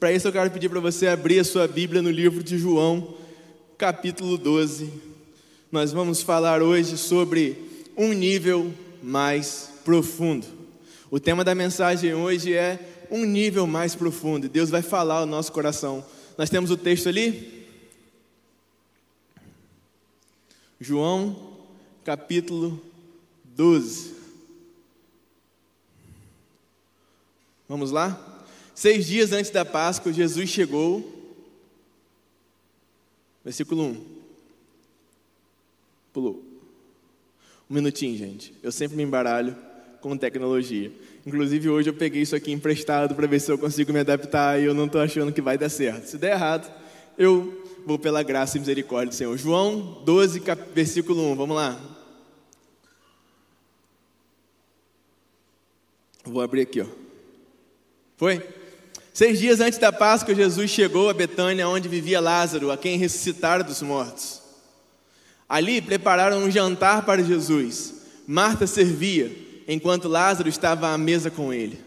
Para isso eu quero pedir para você abrir a sua Bíblia no livro de João, capítulo 12. Nós vamos falar hoje sobre um nível mais profundo. O tema da mensagem hoje é um nível mais profundo. Deus vai falar ao nosso coração. Nós temos o texto ali? João, capítulo 12. Vamos lá? Seis dias antes da Páscoa, Jesus chegou. Versículo 1. Pulou. Um minutinho, gente. Eu sempre me embaralho com tecnologia. Inclusive, hoje eu peguei isso aqui emprestado para ver se eu consigo me adaptar e eu não estou achando que vai dar certo. Se der errado, eu vou pela graça e misericórdia do Senhor. João 12, versículo 1. Vamos lá. Vou abrir aqui, ó. Foi? Seis dias antes da Páscoa, Jesus chegou a Betânia, onde vivia Lázaro, a quem ressuscitaram dos mortos. Ali prepararam um jantar para Jesus. Marta servia, enquanto Lázaro estava à mesa com ele.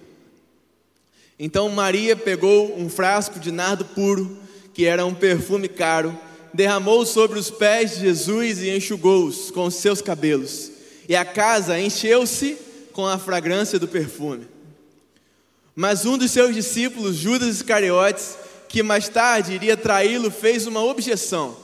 Então Maria pegou um frasco de nardo puro, que era um perfume caro, derramou sobre os pés de Jesus e enxugou-os com seus cabelos. E a casa encheu-se com a fragrância do perfume. Mas um dos seus discípulos, Judas Iscariotes, que mais tarde iria traí-lo, fez uma objeção.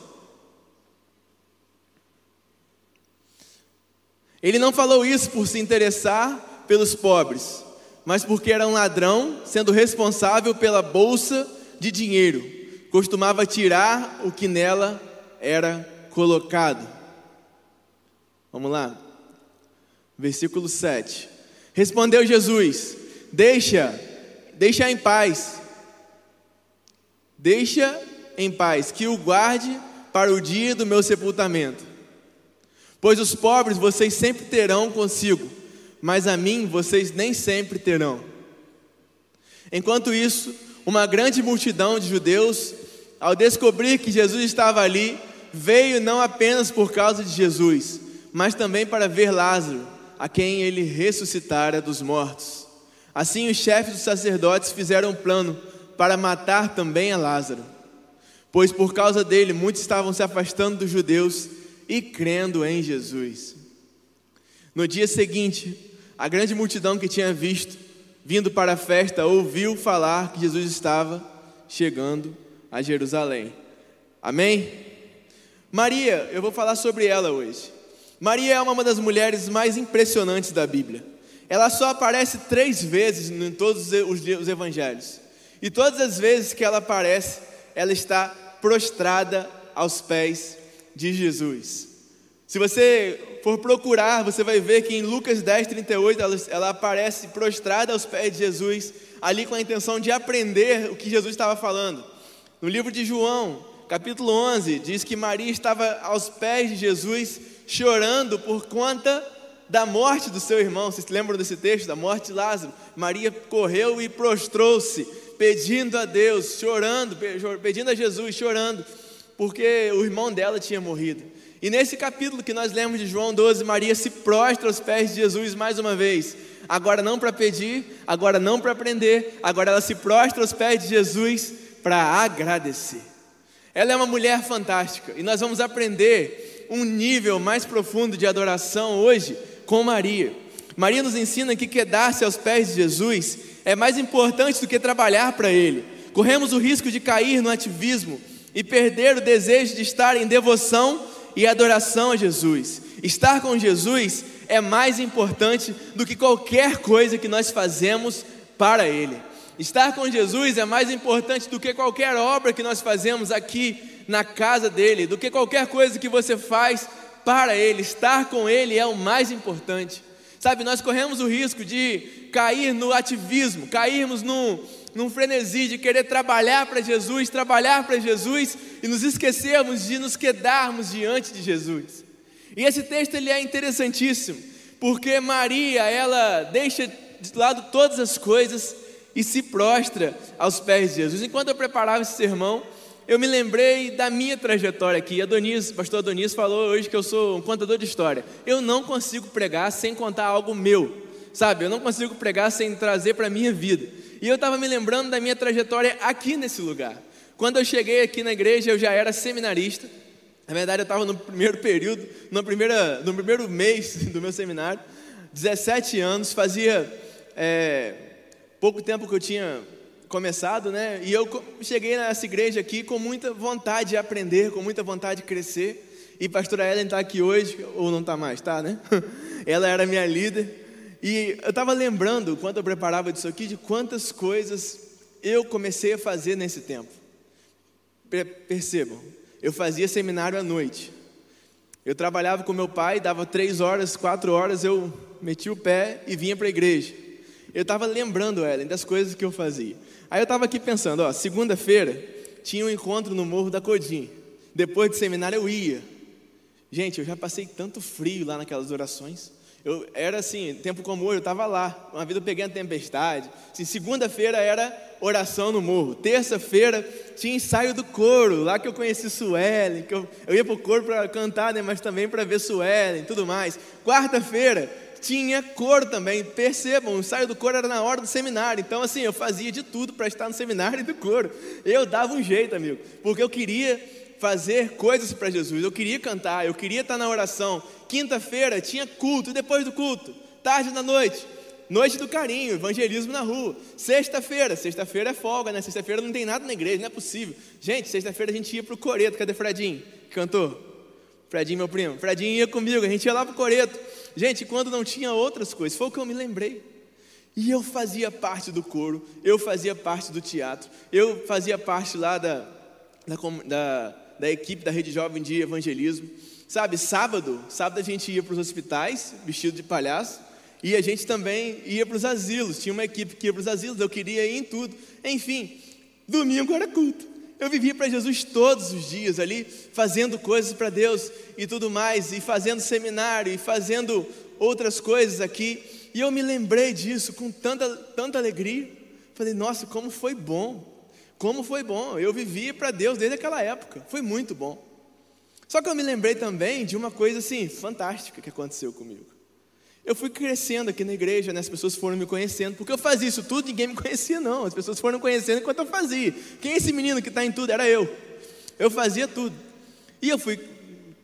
Ele não falou isso por se interessar pelos pobres, mas porque era um ladrão, sendo responsável pela bolsa de dinheiro. Costumava tirar o que nela era colocado. Vamos lá. Versículo 7. Respondeu Jesus: Deixa, deixa em paz. Deixa em paz, que o guarde para o dia do meu sepultamento. Pois os pobres vocês sempre terão consigo, mas a mim vocês nem sempre terão. Enquanto isso, uma grande multidão de judeus, ao descobrir que Jesus estava ali, veio não apenas por causa de Jesus, mas também para ver Lázaro, a quem ele ressuscitara dos mortos. Assim, os chefes dos sacerdotes fizeram um plano para matar também a Lázaro, pois por causa dele muitos estavam se afastando dos judeus e crendo em Jesus. No dia seguinte, a grande multidão que tinha visto, vindo para a festa, ouviu falar que Jesus estava chegando a Jerusalém. Amém? Maria, eu vou falar sobre ela hoje. Maria é uma das mulheres mais impressionantes da Bíblia ela só aparece três vezes em todos os evangelhos. E todas as vezes que ela aparece, ela está prostrada aos pés de Jesus. Se você for procurar, você vai ver que em Lucas 10, 38, ela, ela aparece prostrada aos pés de Jesus, ali com a intenção de aprender o que Jesus estava falando. No livro de João, capítulo 11, diz que Maria estava aos pés de Jesus, chorando por conta da morte do seu irmão. Vocês lembram desse texto, da morte de Lázaro? Maria correu e prostrou-se, pedindo a Deus, chorando, pedindo a Jesus, chorando, porque o irmão dela tinha morrido. E nesse capítulo que nós lemos de João 12, Maria se prostra aos pés de Jesus mais uma vez. Agora não para pedir, agora não para aprender, agora ela se prostra aos pés de Jesus para agradecer. Ela é uma mulher fantástica e nós vamos aprender um nível mais profundo de adoração hoje com Maria. Maria nos ensina que quedar-se aos pés de Jesus é mais importante do que trabalhar para Ele. Corremos o risco de cair no ativismo e perder o desejo de estar em devoção e adoração a Jesus. Estar com Jesus é mais importante do que qualquer coisa que nós fazemos para Ele. Estar com Jesus é mais importante do que qualquer obra que nós fazemos aqui na casa dele, do que qualquer coisa que você faz para Ele, estar com Ele é o mais importante. Sabe, nós corremos o risco de cair no ativismo, cairmos num, num frenesi de querer trabalhar para Jesus, trabalhar para Jesus e nos esquecermos de nos quedarmos diante de Jesus. E esse texto ele é interessantíssimo, porque Maria, ela deixa de lado todas as coisas e se prostra aos pés de Jesus. Enquanto eu preparava esse sermão, eu me lembrei da minha trajetória aqui. Adonis, pastor Adonis falou hoje que eu sou um contador de história. Eu não consigo pregar sem contar algo meu, sabe? Eu não consigo pregar sem trazer para a minha vida. E eu estava me lembrando da minha trajetória aqui nesse lugar. Quando eu cheguei aqui na igreja, eu já era seminarista. Na verdade, eu estava no primeiro período, no, primeira, no primeiro mês do meu seminário, 17 anos, fazia é, pouco tempo que eu tinha começado, né? E eu cheguei nessa igreja aqui com muita vontade de aprender, com muita vontade de crescer. E pastora Ellen está aqui hoje, ou não está mais, tá, né? Ela era minha líder. E eu estava lembrando, quando eu preparava disso aqui, de quantas coisas eu comecei a fazer nesse tempo. Percebam, eu fazia seminário à noite. Eu trabalhava com meu pai, dava três horas, quatro horas, eu metia o pé e vinha para a igreja. Eu estava lembrando, Ellen, das coisas que eu fazia. Aí eu estava aqui pensando, ó, segunda-feira tinha um encontro no Morro da Codim. Depois de seminário eu ia. Gente, eu já passei tanto frio lá naquelas orações. Eu era assim, tempo hoje, eu estava lá. Uma vez eu peguei a tempestade. Assim, Segunda-feira era oração no morro. Terça-feira tinha ensaio do coro, lá que eu conheci Suelen, que eu, eu ia para o coro para cantar, né, mas também para ver Suelen, tudo mais. Quarta-feira tinha coro também. Percebam, o ensaio do coro era na hora do seminário. Então, assim, eu fazia de tudo para estar no seminário do coro. Eu dava um jeito, amigo, porque eu queria fazer coisas para Jesus. Eu queria cantar, eu queria estar na oração. Quinta-feira tinha culto, e depois do culto, tarde da noite, noite do carinho, evangelismo na rua. Sexta-feira, sexta-feira é folga, né? Sexta-feira não tem nada na igreja, não é possível. Gente, sexta-feira a gente ia para o Coreto. Cadê Fredinho? Cantor? Fredinho, meu primo. Fredinho ia comigo, a gente ia lá para o Coreto. Gente, quando não tinha outras coisas, foi o que eu me lembrei. E eu fazia parte do coro, eu fazia parte do teatro, eu fazia parte lá da, da, da, da equipe da Rede Jovem de Evangelismo. Sabe, sábado, sábado a gente ia para os hospitais, vestido de palhaço, e a gente também ia para os asilos. Tinha uma equipe que ia para os asilos, eu queria ir em tudo. Enfim, domingo era culto. Eu vivia para Jesus todos os dias ali, fazendo coisas para Deus e tudo mais, e fazendo seminário, e fazendo outras coisas aqui. E eu me lembrei disso com tanta, tanta alegria. Falei, nossa, como foi bom, como foi bom. Eu vivia para Deus desde aquela época, foi muito bom. Só que eu me lembrei também de uma coisa assim, fantástica que aconteceu comigo. Eu fui crescendo aqui na igreja, né? as pessoas foram me conhecendo, porque eu fazia isso tudo, ninguém me conhecia, não. As pessoas foram conhecendo enquanto eu fazia. Quem é esse menino que está em tudo? Era eu. Eu fazia tudo. E eu fui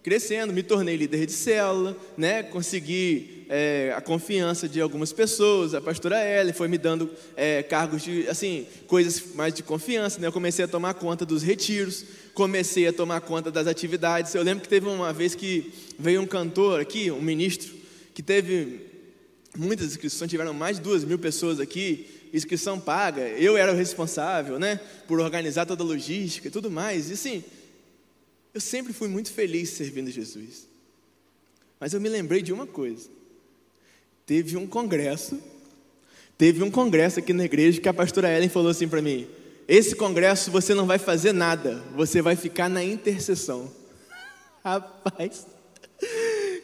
crescendo, me tornei líder de célula, né? consegui é, a confiança de algumas pessoas, a pastora Ellen foi me dando é, cargos de, assim, coisas mais de confiança, né? eu comecei a tomar conta dos retiros, comecei a tomar conta das atividades, eu lembro que teve uma vez que veio um cantor aqui, um ministro, que teve muitas inscrições, tiveram mais de duas mil pessoas aqui, inscrição paga, eu era o responsável, né, por organizar toda a logística e tudo mais, e assim, eu sempre fui muito feliz servindo Jesus, mas eu me lembrei de uma coisa, teve um congresso, teve um congresso aqui na igreja que a pastora Ellen falou assim para mim, esse congresso você não vai fazer nada, você vai ficar na intercessão, rapaz,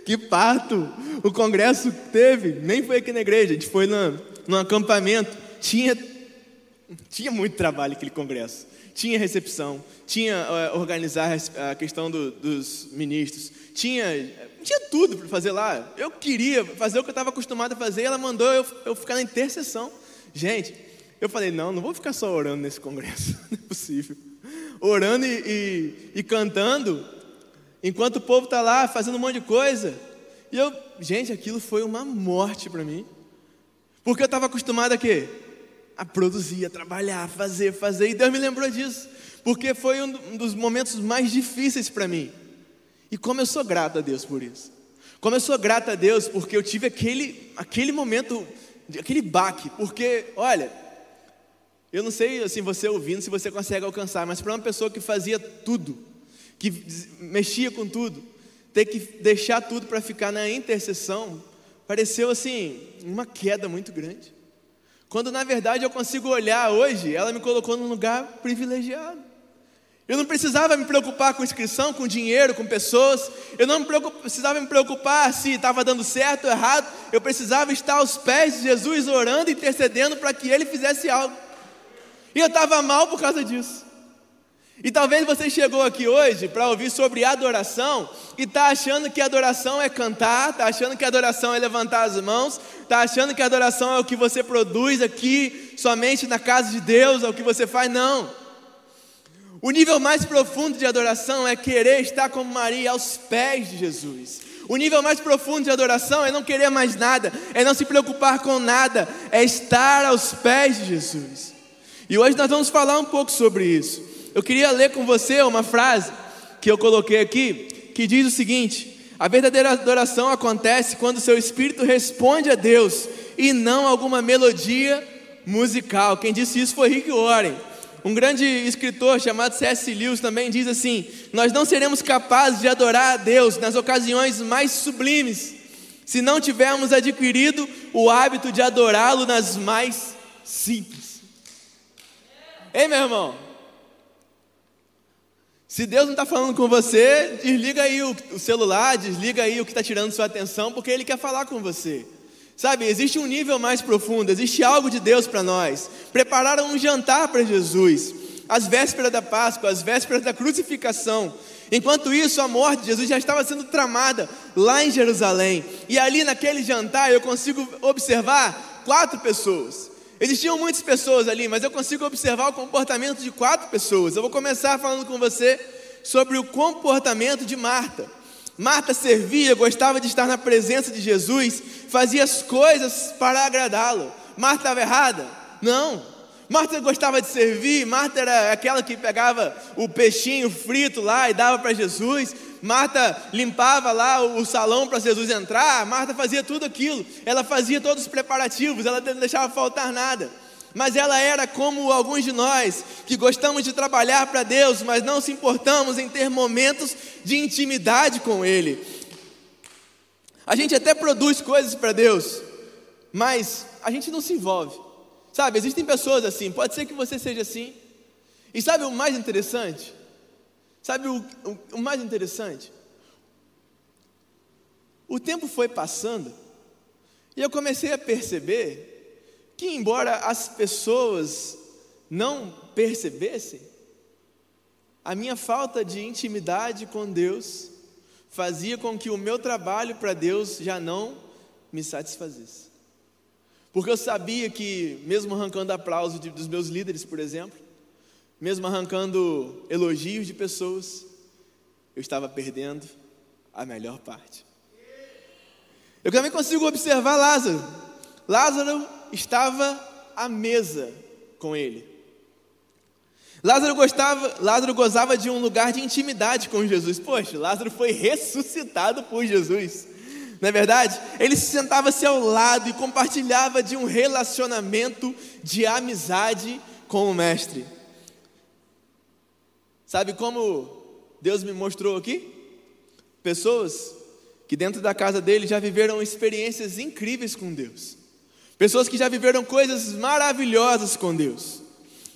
que parto! O congresso teve, nem foi aqui na igreja, a gente foi no, num acampamento. Tinha, tinha muito trabalho aquele congresso. Tinha recepção, tinha uh, organizar a questão do, dos ministros, tinha, tinha tudo para fazer lá. Eu queria fazer o que eu estava acostumado a fazer, ela mandou eu, eu ficar na intercessão. Gente, eu falei, não, não vou ficar só orando nesse congresso, não é possível. Orando e, e, e cantando, enquanto o povo está lá fazendo um monte de coisa. E eu, gente, aquilo foi uma morte para mim. Porque eu estava acostumado a quê? A produzir, a trabalhar, a fazer, fazer. E Deus me lembrou disso. Porque foi um dos momentos mais difíceis para mim. E como eu sou grato a Deus por isso. Como eu sou grato a Deus porque eu tive aquele, aquele momento, aquele baque. Porque, olha, eu não sei assim, você ouvindo se você consegue alcançar, mas para uma pessoa que fazia tudo, que mexia com tudo, ter que deixar tudo para ficar na intercessão, pareceu assim, uma queda muito grande. Quando na verdade eu consigo olhar hoje, ela me colocou num lugar privilegiado. Eu não precisava me preocupar com inscrição, com dinheiro, com pessoas. Eu não precisava me preocupar se estava dando certo ou errado. Eu precisava estar aos pés de Jesus orando e intercedendo para que ele fizesse algo. E eu estava mal por causa disso. E talvez você chegou aqui hoje para ouvir sobre adoração e está achando que adoração é cantar, está achando que adoração é levantar as mãos, está achando que adoração é o que você produz aqui somente na casa de Deus, é o que você faz. Não. O nível mais profundo de adoração é querer estar como Maria aos pés de Jesus. O nível mais profundo de adoração é não querer mais nada, é não se preocupar com nada, é estar aos pés de Jesus. E hoje nós vamos falar um pouco sobre isso. Eu queria ler com você uma frase que eu coloquei aqui, que diz o seguinte: a verdadeira adoração acontece quando seu espírito responde a Deus e não alguma melodia musical. Quem disse isso foi Rick Warren. Um grande escritor chamado C.S. Lewis também diz assim: Nós não seremos capazes de adorar a Deus nas ocasiões mais sublimes, se não tivermos adquirido o hábito de adorá-lo nas mais simples. Ei, meu irmão? Se Deus não está falando com você, desliga aí o, celular, desliga aí o que está tirando sua atenção, porque Ele quer falar com você. Sabe, existe um nível mais profundo, existe algo de Deus para nós. Prepararam um jantar para Jesus, as vésperas da Páscoa, as vésperas da crucificação. Enquanto isso, a morte de Jesus já estava sendo tramada lá em Jerusalém. E ali naquele jantar eu consigo observar quatro pessoas. Existiam muitas pessoas ali, mas eu consigo observar o comportamento de quatro pessoas. Eu vou começar falando com você sobre o comportamento de Marta. Marta servia, gostava de estar na presença de Jesus, fazia as coisas para agradá-lo. Marta estava errada? Não. Marta gostava de servir, Marta era aquela que pegava o peixinho frito lá e dava para Jesus. Marta limpava lá o salão para Jesus entrar. Marta fazia tudo aquilo. Ela fazia todos os preparativos, ela não deixava faltar nada mas ela era como alguns de nós, que gostamos de trabalhar para Deus, mas não se importamos em ter momentos de intimidade com Ele. A gente até produz coisas para Deus, mas a gente não se envolve. Sabe, existem pessoas assim, pode ser que você seja assim. E sabe o mais interessante? Sabe o, o, o mais interessante? O tempo foi passando e eu comecei a perceber que, embora as pessoas não percebessem, a minha falta de intimidade com Deus fazia com que o meu trabalho para Deus já não me satisfazesse. Porque eu sabia que, mesmo arrancando aplausos dos meus líderes, por exemplo, mesmo arrancando elogios de pessoas, eu estava perdendo a melhor parte. Eu também consigo observar Lázaro. Lázaro estava à mesa com ele. Lázaro gostava, Lázaro gozava de um lugar de intimidade com Jesus. Poxa, Lázaro foi ressuscitado por Jesus. Não é verdade? Ele se sentava-se ao lado e compartilhava de um relacionamento de amizade com o mestre. Sabe como Deus me mostrou aqui? Pessoas que dentro da casa dele já viveram experiências incríveis com Deus. Pessoas que já viveram coisas maravilhosas com Deus.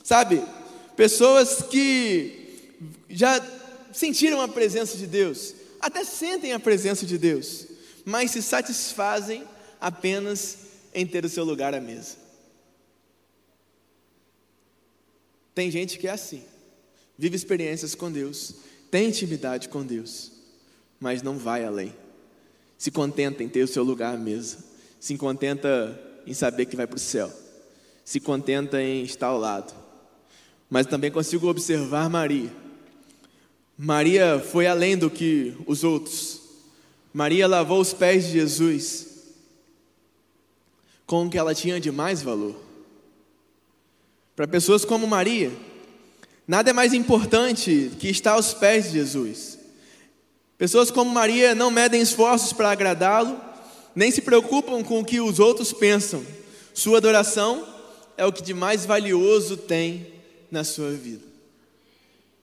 Sabe? Pessoas que já sentiram a presença de Deus, até sentem a presença de Deus, mas se satisfazem apenas em ter o seu lugar à mesa. Tem gente que é assim, vive experiências com Deus, tem intimidade com Deus, mas não vai além. Se contenta em ter o seu lugar à mesa, se contenta em saber que vai para o céu, se contenta em estar ao lado. Mas também consigo observar Maria. Maria foi além do que os outros. Maria lavou os pés de Jesus com o que ela tinha de mais valor. Para pessoas como Maria, nada é mais importante que estar aos pés de Jesus. Pessoas como Maria não medem esforços para agradá-lo, nem se preocupam com o que os outros pensam. Sua adoração é o que de mais valioso tem na sua vida.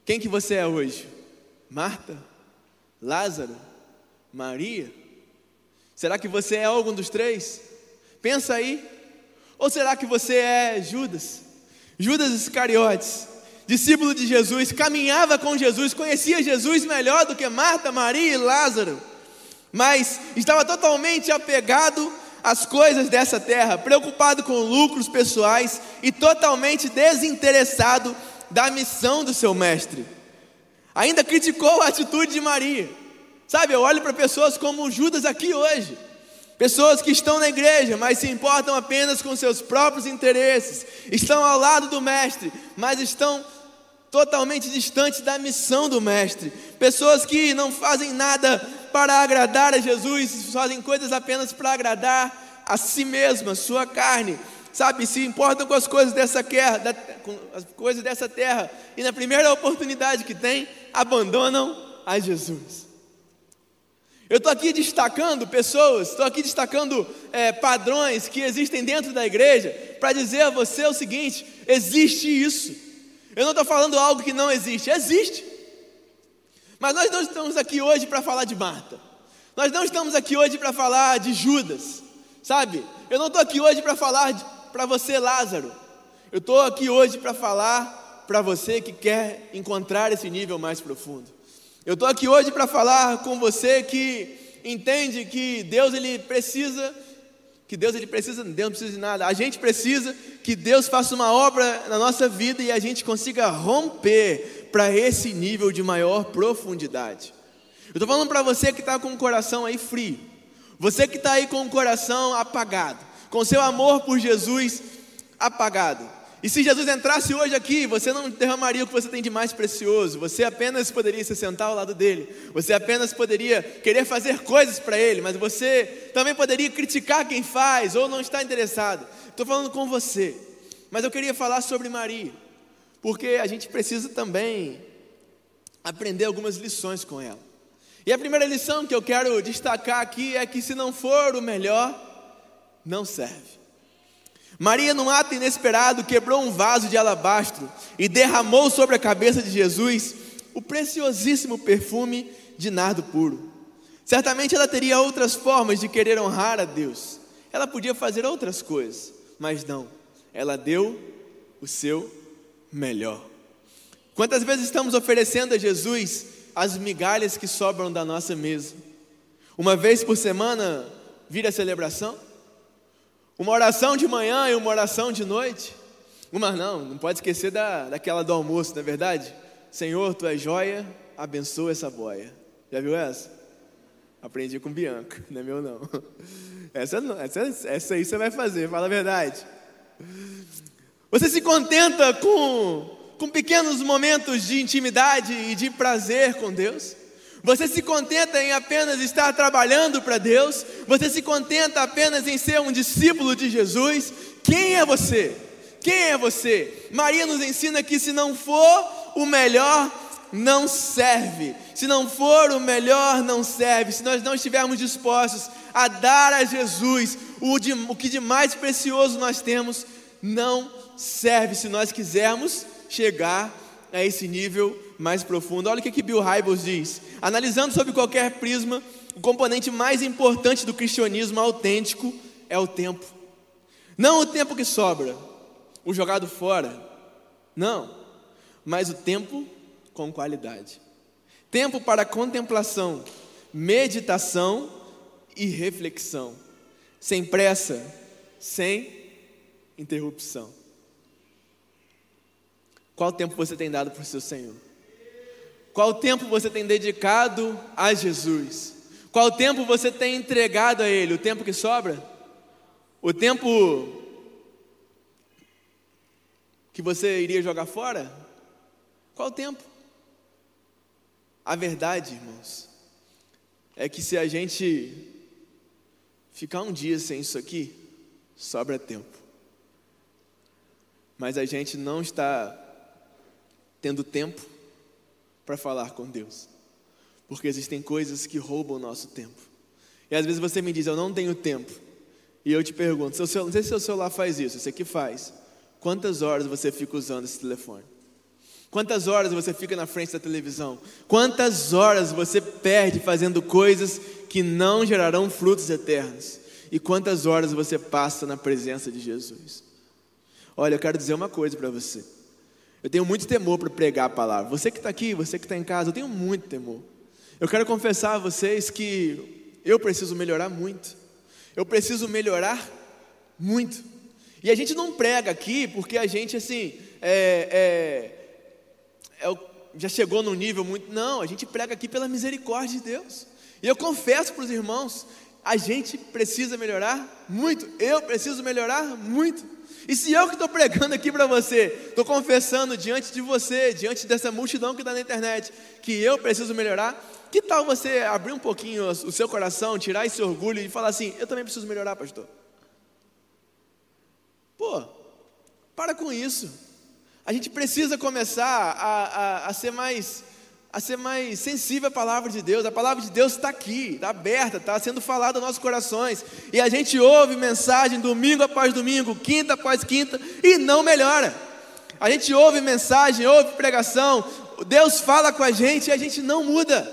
Quem que você é hoje? Marta? Lázaro? Maria? Será que você é algum dos três? Pensa aí. Ou será que você é Judas? Judas Iscariotes, discípulo de Jesus, caminhava com Jesus, conhecia Jesus melhor do que Marta, Maria e Lázaro mas estava totalmente apegado às coisas dessa terra, preocupado com lucros pessoais e totalmente desinteressado da missão do seu mestre. Ainda criticou a atitude de Maria. Sabe, eu olho para pessoas como Judas aqui hoje. Pessoas que estão na igreja, mas se importam apenas com seus próprios interesses, estão ao lado do Mestre, mas estão totalmente distantes da missão do Mestre. Pessoas que não fazem nada para agradar a Jesus, fazem coisas apenas para agradar a si mesma, sua carne, sabe? Se importam com as coisas dessa terra, da, com as coisas dessa terra, e na primeira oportunidade que tem, abandonam a Jesus. Eu estou aqui destacando pessoas, estou aqui destacando é, padrões que existem dentro da igreja, para dizer a você o seguinte: existe isso. Eu não estou falando algo que não existe, existe. Mas nós não estamos aqui hoje para falar de Marta. Nós não estamos aqui hoje para falar de Judas, sabe? Eu não estou aqui hoje para falar para você, Lázaro. Eu estou aqui hoje para falar para você que quer encontrar esse nível mais profundo. Eu estou aqui hoje para falar com você que entende que Deus ele precisa, que Deus ele precisa, Deus não precisa de nada. A gente precisa que Deus faça uma obra na nossa vida e a gente consiga romper para esse nível de maior profundidade. Eu estou falando para você que está com o coração aí frio, você que está aí com o coração apagado, com seu amor por Jesus apagado. E se Jesus entrasse hoje aqui, você não derramaria o que você tem de mais precioso, você apenas poderia se sentar ao lado dele, você apenas poderia querer fazer coisas para ele, mas você também poderia criticar quem faz ou não estar interessado. Estou falando com você, mas eu queria falar sobre Maria porque a gente precisa também aprender algumas lições com ela. E a primeira lição que eu quero destacar aqui é que se não for o melhor, não serve. Maria, num ato inesperado, quebrou um vaso de alabastro e derramou sobre a cabeça de Jesus o preciosíssimo perfume de nardo puro. Certamente ela teria outras formas de querer honrar a Deus. Ela podia fazer outras coisas, mas não. Ela deu o seu melhor. Quantas vezes estamos oferecendo a Jesus as migalhas que sobram da nossa mesa? Uma vez por semana vira a celebração? Uma oração de manhã e uma oração de noite? Uma não, não pode esquecer da, daquela do almoço, não é verdade? Senhor, tu és joia, abençoa essa boia. Já viu essa? Aprendi com Bianca, não é meu não. Essa, essa, essa aí você vai fazer, fala a verdade. Você se contenta com, com pequenos momentos de intimidade e de prazer com Deus? Você se contenta em apenas estar trabalhando para Deus? Você se contenta apenas em ser um discípulo de Jesus? Quem é você? Quem é você? Maria nos ensina que se não for o melhor, não serve. Se não for o melhor, não serve. Se nós não estivermos dispostos a dar a Jesus o, de, o que de mais precioso nós temos, não serve se nós quisermos chegar a esse nível mais profundo. Olha o que, que Bill Hybels diz. Analisando sob qualquer prisma, o componente mais importante do cristianismo autêntico é o tempo. Não o tempo que sobra, o jogado fora. Não, mas o tempo com qualidade. Tempo para contemplação, meditação e reflexão. Sem pressa, sem interrupção. Qual tempo você tem dado para o seu Senhor? Qual tempo você tem dedicado a Jesus? Qual tempo você tem entregado a Ele? O tempo que sobra? O tempo que você iria jogar fora? Qual tempo? A verdade, irmãos, é que se a gente ficar um dia sem isso aqui, sobra tempo. Mas a gente não está tendo tempo para falar com Deus. Porque existem coisas que roubam o nosso tempo. E às vezes você me diz, eu não tenho tempo. E eu te pergunto, seu celular, não sei se seu celular faz isso, você que faz. Quantas horas você fica usando esse telefone? Quantas horas você fica na frente da televisão? Quantas horas você perde fazendo coisas que não gerarão frutos eternos? E quantas horas você passa na presença de Jesus? Olha, eu quero dizer uma coisa para você. Eu tenho muito temor para pregar a palavra. Você que está aqui, você que está em casa, eu tenho muito temor. Eu quero confessar a vocês que eu preciso melhorar muito. Eu preciso melhorar muito. E a gente não prega aqui porque a gente, assim, é, é, é já chegou num nível muito. Não, a gente prega aqui pela misericórdia de Deus. E eu confesso para os irmãos, a gente precisa melhorar muito. Eu preciso melhorar muito. E se eu que estou pregando aqui para você, estou confessando diante de você, diante dessa multidão que está na internet, que eu preciso melhorar, que tal você abrir um pouquinho o seu coração, tirar esse orgulho e falar assim: eu também preciso melhorar, pastor? Pô, para com isso. A gente precisa começar a, a, a ser mais a ser mais sensível à palavra de Deus. A palavra de Deus está aqui, está aberta, está sendo falada nos nossos corações. E a gente ouve mensagem domingo após domingo, quinta após quinta, e não melhora. A gente ouve mensagem, ouve pregação, Deus fala com a gente e a gente não muda.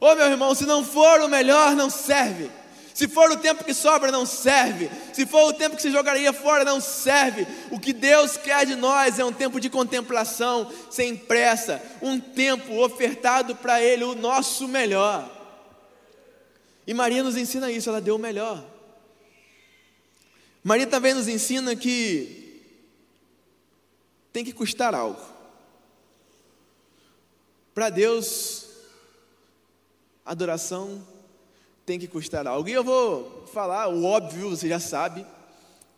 Ô meu irmão, se não for o melhor, não serve. Se for o tempo que sobra, não serve. Se for o tempo que se jogaria fora, não serve. O que Deus quer de nós é um tempo de contemplação, sem pressa, um tempo ofertado para Ele, o nosso melhor. E Maria nos ensina isso, ela deu o melhor. Maria também nos ensina que tem que custar algo. Para Deus, adoração tem que custar algo. E eu vou falar o óbvio, você já sabe,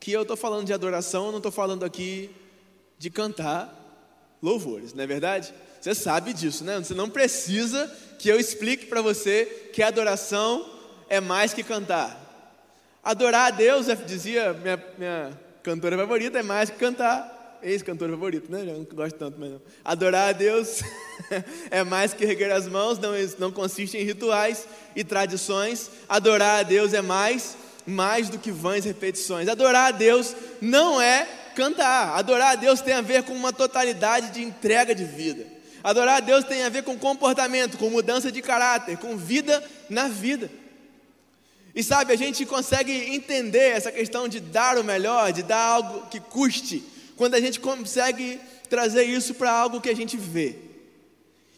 que eu estou falando de adoração, eu não estou falando aqui de cantar louvores, não é verdade? Você sabe disso, né? Você não precisa que eu explique para você que adoração é mais que cantar. Adorar a Deus, dizia minha, minha cantora favorita, é mais que cantar ex-cantor favorito, né? Eu não gosto tanto, mas não. Adorar a Deus é mais que erguer as mãos, não, não consiste em rituais e tradições. Adorar a Deus é mais, mais do que vãs repetições. Adorar a Deus não é cantar. Adorar a Deus tem a ver com uma totalidade de entrega de vida. Adorar a Deus tem a ver com comportamento, com mudança de caráter, com vida na vida. E sabe, a gente consegue entender essa questão de dar o melhor, de dar algo que custe, quando a gente consegue trazer isso para algo que a gente vê.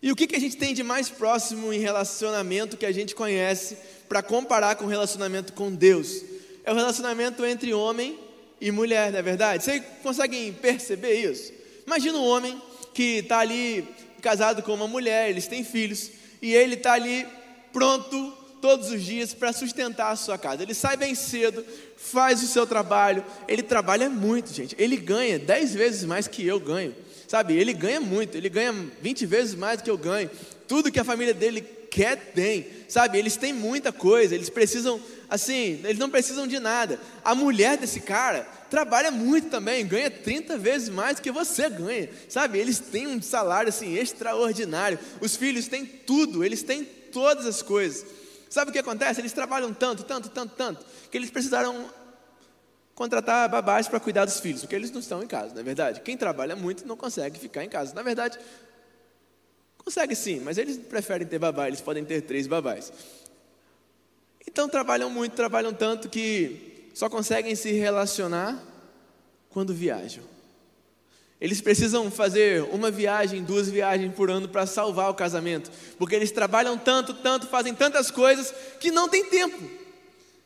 E o que, que a gente tem de mais próximo em relacionamento que a gente conhece para comparar com o relacionamento com Deus? É o relacionamento entre homem e mulher, não é verdade? Vocês conseguem perceber isso? Imagina um homem que está ali casado com uma mulher, eles têm filhos, e ele está ali pronto todos os dias para sustentar a sua casa. Ele sai bem cedo, faz o seu trabalho, ele trabalha muito, gente. Ele ganha 10 vezes mais que eu ganho. Sabe, ele ganha muito, ele ganha 20 vezes mais do que eu ganho. Tudo que a família dele quer, tem. Sabe, eles têm muita coisa, eles precisam, assim, eles não precisam de nada. A mulher desse cara trabalha muito também, ganha 30 vezes mais do que você ganha. Sabe, eles têm um salário, assim, extraordinário. Os filhos têm tudo, eles têm todas as coisas. Sabe o que acontece? Eles trabalham tanto, tanto, tanto, tanto, que eles precisaram contratar babás para cuidar dos filhos, porque eles não estão em casa, não é verdade? Quem trabalha muito não consegue ficar em casa. Na verdade, consegue sim, mas eles preferem ter babá, eles podem ter três babás. Então trabalham muito, trabalham tanto que só conseguem se relacionar quando viajam. Eles precisam fazer uma viagem, duas viagens por ano para salvar o casamento, porque eles trabalham tanto, tanto, fazem tantas coisas que não tem tempo.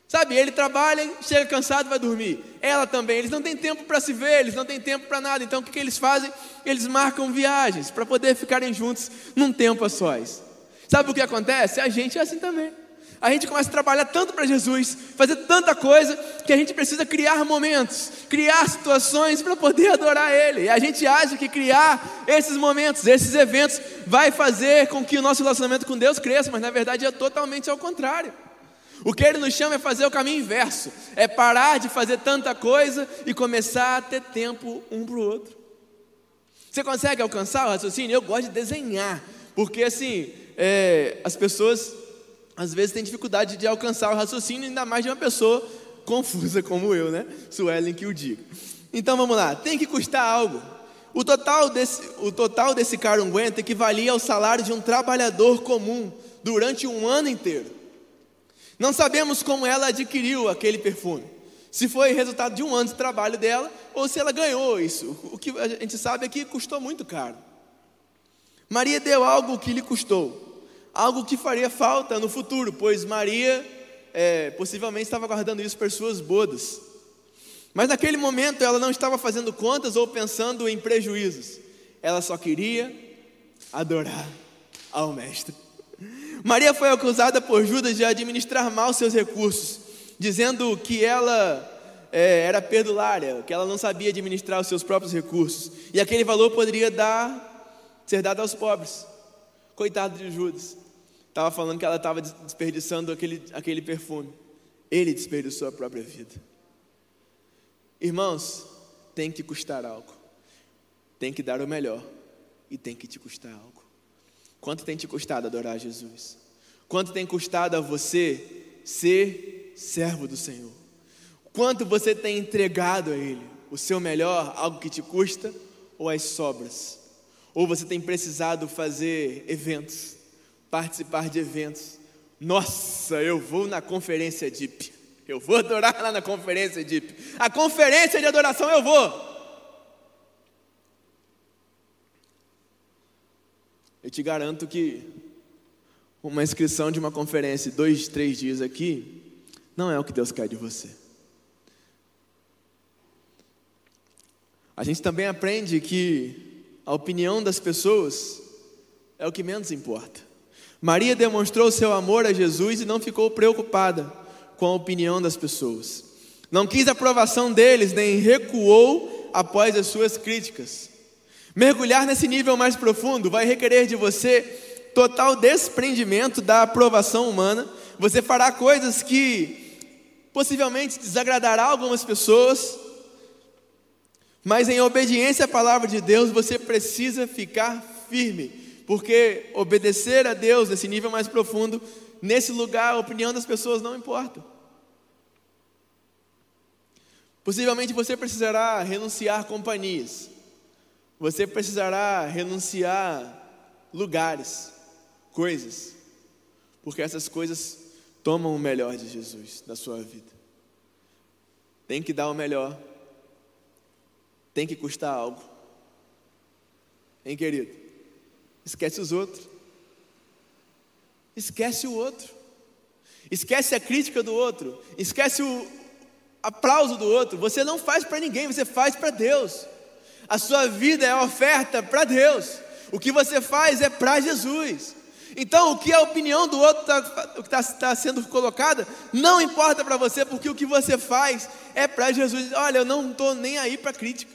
Sabe, ele trabalha, chega cansado, vai dormir. Ela também, eles não têm tempo para se ver, eles não têm tempo para nada. Então o que, que eles fazem? Eles marcam viagens para poder ficarem juntos num tempo a sós. Sabe o que acontece? A gente é assim também a gente começa a trabalhar tanto para Jesus, fazer tanta coisa, que a gente precisa criar momentos, criar situações para poder adorar Ele. E a gente acha que criar esses momentos, esses eventos, vai fazer com que o nosso relacionamento com Deus cresça, mas na verdade é totalmente ao contrário. O que Ele nos chama é fazer o caminho inverso, é parar de fazer tanta coisa e começar a ter tempo um para o outro. Você consegue alcançar o raciocínio? Eu gosto de desenhar, porque assim, é, as pessoas às vezes tem dificuldade de alcançar o raciocínio, ainda mais de uma pessoa confusa como eu, né? Suelen que o diga. Então vamos lá, tem que custar algo. O total desse, o total desse carunguento equivalia ao salário de um trabalhador comum durante um ano inteiro. Não sabemos como ela adquiriu aquele perfume. Se foi resultado de um ano de trabalho dela ou se ela ganhou isso. O que a gente sabe é que custou muito caro. Maria deu algo que lhe custou algo que faria falta no futuro, pois Maria é, possivelmente estava guardando isso para suas bodas. Mas naquele momento ela não estava fazendo contas ou pensando em prejuízos, ela só queria adorar ao Mestre. Maria foi acusada por Judas de administrar mal seus recursos, dizendo que ela é, era perdulária, que ela não sabia administrar os seus próprios recursos, e aquele valor poderia dar, ser dado aos pobres. Coitado de Judas, estava falando que ela estava desperdiçando aquele, aquele perfume. Ele desperdiçou a própria vida. Irmãos, tem que custar algo, tem que dar o melhor, e tem que te custar algo. Quanto tem te custado adorar Jesus? Quanto tem custado a você ser servo do Senhor? Quanto você tem entregado a Ele? O seu melhor, algo que te custa, ou as sobras? Ou você tem precisado fazer eventos, participar de eventos? Nossa, eu vou na conferência DIP. Eu vou adorar lá na conferência DIP. A conferência de adoração eu vou. Eu te garanto que uma inscrição de uma conferência, dois, três dias aqui, não é o que Deus quer de você. A gente também aprende que a opinião das pessoas é o que menos importa. Maria demonstrou seu amor a Jesus e não ficou preocupada com a opinião das pessoas. Não quis a aprovação deles, nem recuou após as suas críticas. Mergulhar nesse nível mais profundo vai requerer de você total desprendimento da aprovação humana. Você fará coisas que possivelmente desagradará algumas pessoas, mas em obediência à palavra de Deus, você precisa ficar firme, porque obedecer a Deus nesse nível mais profundo, nesse lugar, a opinião das pessoas não importa. Possivelmente você precisará renunciar companhias. Você precisará renunciar lugares, coisas, porque essas coisas tomam o melhor de Jesus na sua vida. Tem que dar o melhor, tem que custar algo. Hein, querido? Esquece os outros. Esquece o outro. Esquece a crítica do outro. Esquece o aplauso do outro. Você não faz para ninguém, você faz para Deus. A sua vida é oferta para Deus. O que você faz é para Jesus. Então, o que a opinião do outro está tá, tá sendo colocada, não importa para você, porque o que você faz é para Jesus. Olha, eu não estou nem aí para crítica.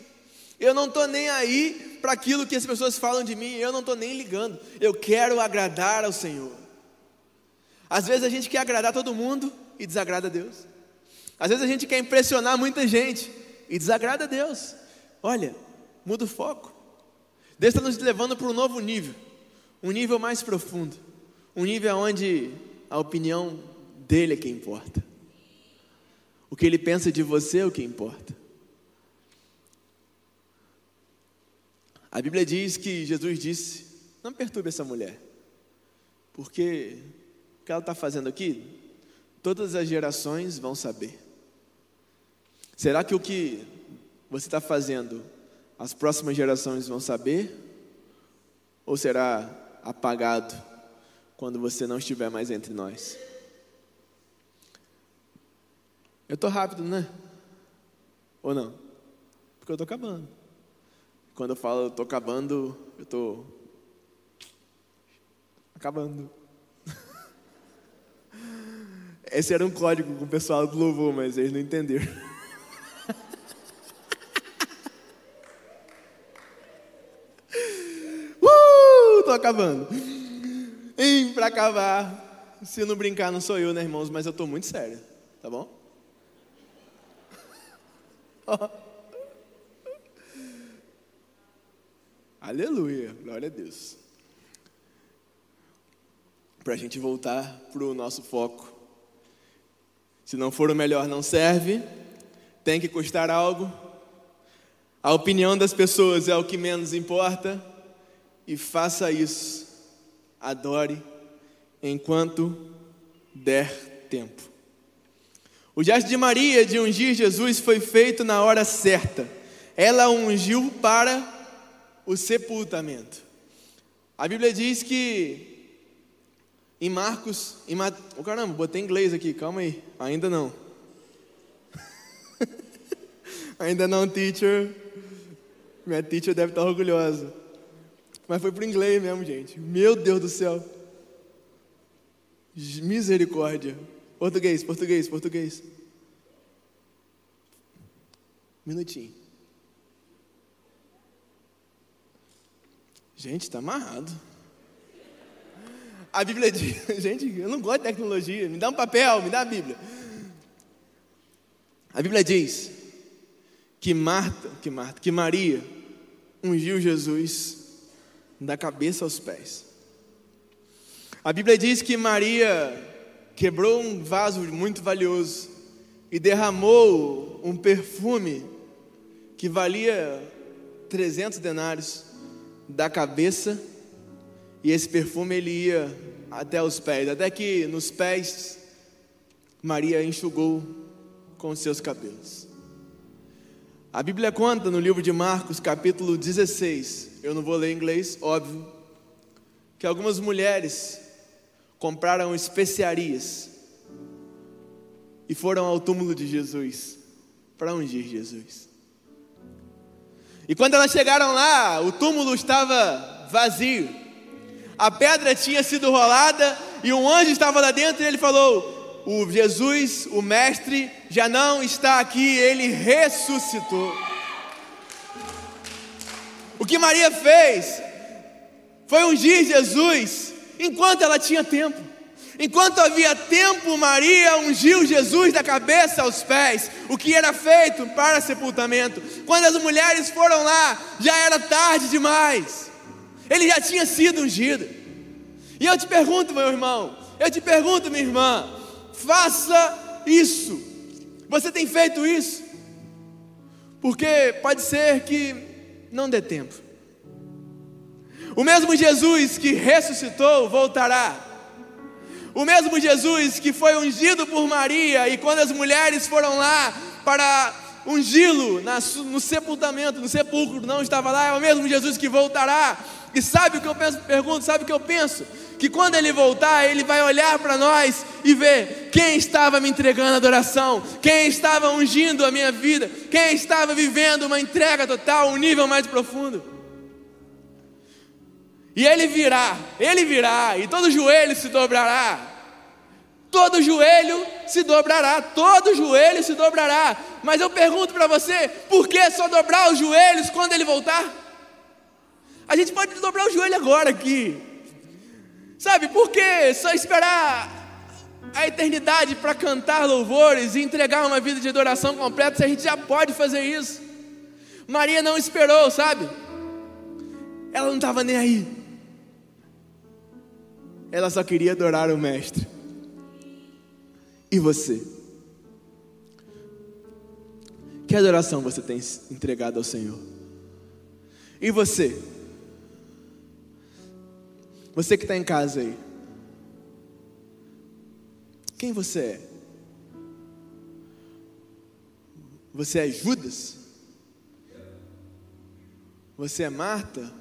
Eu não estou nem aí para aquilo que as pessoas falam de mim. Eu não estou nem ligando. Eu quero agradar ao Senhor. Às vezes a gente quer agradar todo mundo e desagrada a Deus. Às vezes a gente quer impressionar muita gente e desagrada a Deus. Olha, muda o foco. Deus está nos levando para um novo nível, um nível mais profundo, um nível onde a opinião dele é que importa. O que ele pensa de você é o que importa. A Bíblia diz que Jesus disse: Não perturbe essa mulher, porque o que ela está fazendo aqui, todas as gerações vão saber. Será que o que você está fazendo as próximas gerações vão saber? Ou será apagado quando você não estiver mais entre nós? Eu estou rápido, né? Ou não? Porque eu estou acabando. Quando eu falo eu estou acabando, eu estou acabando. Esse era um código com o pessoal do louvor, mas eles não entenderam. estou acabando. E para acabar, se não brincar, não sou eu, né, irmãos? Mas eu estou muito sério, tá bom? Aleluia, glória a Deus. Para a gente voltar para o nosso foco. Se não for o melhor, não serve. Tem que custar algo. A opinião das pessoas é o que menos importa e faça isso. Adore enquanto der tempo. O gesto de Maria de ungir Jesus foi feito na hora certa. Ela ungiu para o sepultamento. A Bíblia diz que em Marcos, em Mat... oh, caramba, botei inglês aqui, calma aí, ainda não. ainda não, teacher. Minha teacher deve estar orgulhosa. Mas foi para o inglês mesmo, gente. Meu Deus do céu. Misericórdia. Português, português, português. Minutinho. Gente, está amarrado. A Bíblia diz, gente, eu não gosto de tecnologia, me dá um papel, me dá a Bíblia. A Bíblia diz que Marta, que Marta, que Maria ungiu Jesus da cabeça aos pés. A Bíblia diz que Maria quebrou um vaso muito valioso e derramou um perfume que valia 300 denários da cabeça e esse perfume ele ia até os pés, até que nos pés Maria enxugou com seus cabelos. A Bíblia conta no livro de Marcos, capítulo 16, eu não vou ler em inglês, óbvio, que algumas mulheres compraram especiarias e foram ao túmulo de Jesus para ungir Jesus. E quando elas chegaram lá, o túmulo estava vazio, a pedra tinha sido rolada e um anjo estava lá dentro e ele falou: o Jesus, o Mestre, já não está aqui, ele ressuscitou. O que Maria fez foi ungir Jesus enquanto ela tinha tempo. Enquanto havia tempo, Maria ungiu Jesus da cabeça aos pés, o que era feito para sepultamento. Quando as mulheres foram lá, já era tarde demais, ele já tinha sido ungido. E eu te pergunto, meu irmão, eu te pergunto, minha irmã, faça isso. Você tem feito isso? Porque pode ser que não dê tempo. O mesmo Jesus que ressuscitou voltará. O mesmo Jesus que foi ungido por Maria e quando as mulheres foram lá para ungí-lo no sepultamento, no sepulcro, não estava lá, é o mesmo Jesus que voltará. E sabe o que eu penso? Pergunto, sabe o que eu penso? que quando ele voltar, ele vai olhar para nós e ver quem estava me entregando adoração, quem estava ungindo a minha vida, quem estava vivendo uma entrega total, um nível mais profundo. E ele virá, ele virá, e todo joelho se dobrará. Todo joelho se dobrará, todo joelho se dobrará. Mas eu pergunto para você, por que só dobrar os joelhos quando ele voltar? A gente pode dobrar o joelho agora aqui. Sabe por que só esperar a eternidade para cantar louvores e entregar uma vida de adoração completa se a gente já pode fazer isso? Maria não esperou, sabe? Ela não estava nem aí. Ela só queria adorar o Mestre. E você? Que adoração você tem entregado ao Senhor? E você? Você que está em casa aí. Quem você é? Você é Judas? Você é Marta?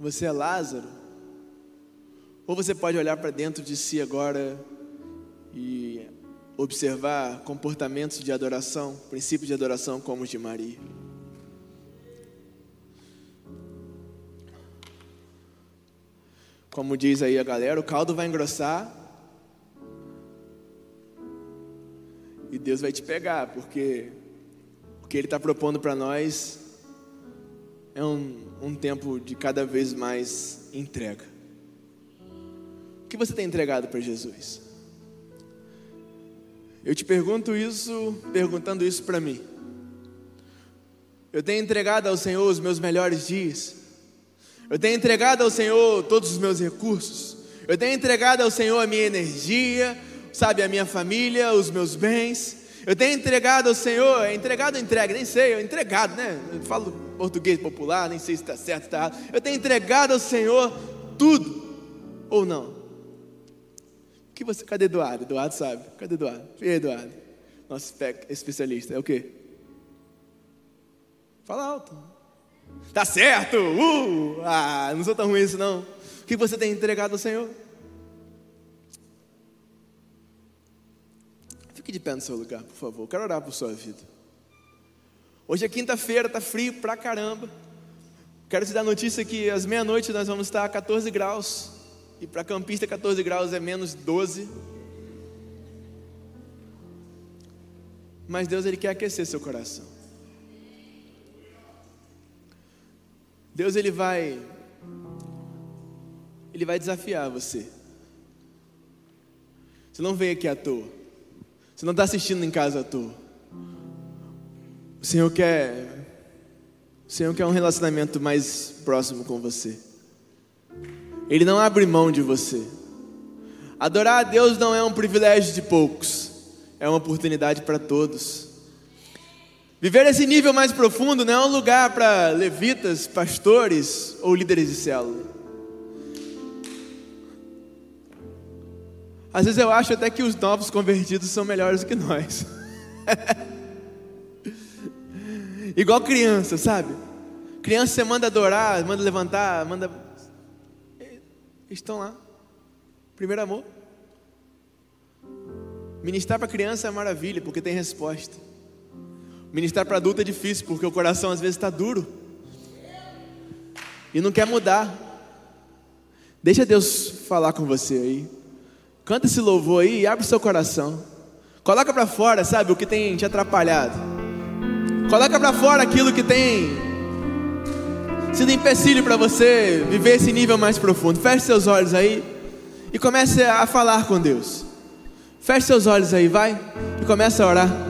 Você é Lázaro? Ou você pode olhar para dentro de si agora e observar comportamentos de adoração, princípios de adoração como os de Maria? Como diz aí a galera, o caldo vai engrossar e Deus vai te pegar, porque o que Ele está propondo para nós é um, um tempo de cada vez mais entrega. O que você tem entregado para Jesus? Eu te pergunto isso, perguntando isso para mim. Eu tenho entregado ao Senhor os meus melhores dias. Eu tenho entregado ao Senhor todos os meus recursos. Eu tenho entregado ao Senhor a minha energia, sabe, a minha família, os meus bens. Eu tenho entregado ao Senhor, é entregado ou entregue, nem sei, é entregado, né? Eu falo português popular, nem sei se está certo está errado. Eu tenho entregado ao Senhor tudo, ou não? Que você, cadê Eduardo? Eduardo sabe, cadê Eduardo? E Eduardo? Nosso especialista, é o quê? Fala alto. Tá certo? Uh! Ah, não sou tão ruim isso não. O que você tem entregado ao Senhor? Fique de pé no seu lugar, por favor. Quero orar por sua vida. Hoje é quinta-feira, tá frio pra caramba. Quero te dar notícia que às meia-noite nós vamos estar a 14 graus. E para campista 14 graus é menos 12. Mas Deus ele quer aquecer seu coração. Deus ele vai ele vai desafiar você. Você não veio aqui à toa. Você não está assistindo em casa à toa. O Senhor quer o Senhor quer um relacionamento mais próximo com você. Ele não abre mão de você. Adorar a Deus não é um privilégio de poucos, é uma oportunidade para todos. Viver esse nível mais profundo não é um lugar para levitas, pastores ou líderes de célula. Às vezes eu acho até que os novos convertidos são melhores do que nós. Igual criança, sabe? Criança você manda adorar, manda levantar, manda. Estão lá. Primeiro amor. Ministrar para criança é maravilha, porque tem resposta. Ministrar para adulto é difícil, porque o coração às vezes está duro. E não quer mudar. Deixa Deus falar com você aí. Canta esse louvor aí e abre o seu coração. Coloca para fora, sabe, o que tem te atrapalhado. Coloca para fora aquilo que tem sido empecilho para você viver esse nível mais profundo. Feche seus olhos aí e comece a falar com Deus. Feche seus olhos aí, vai, e comece a orar.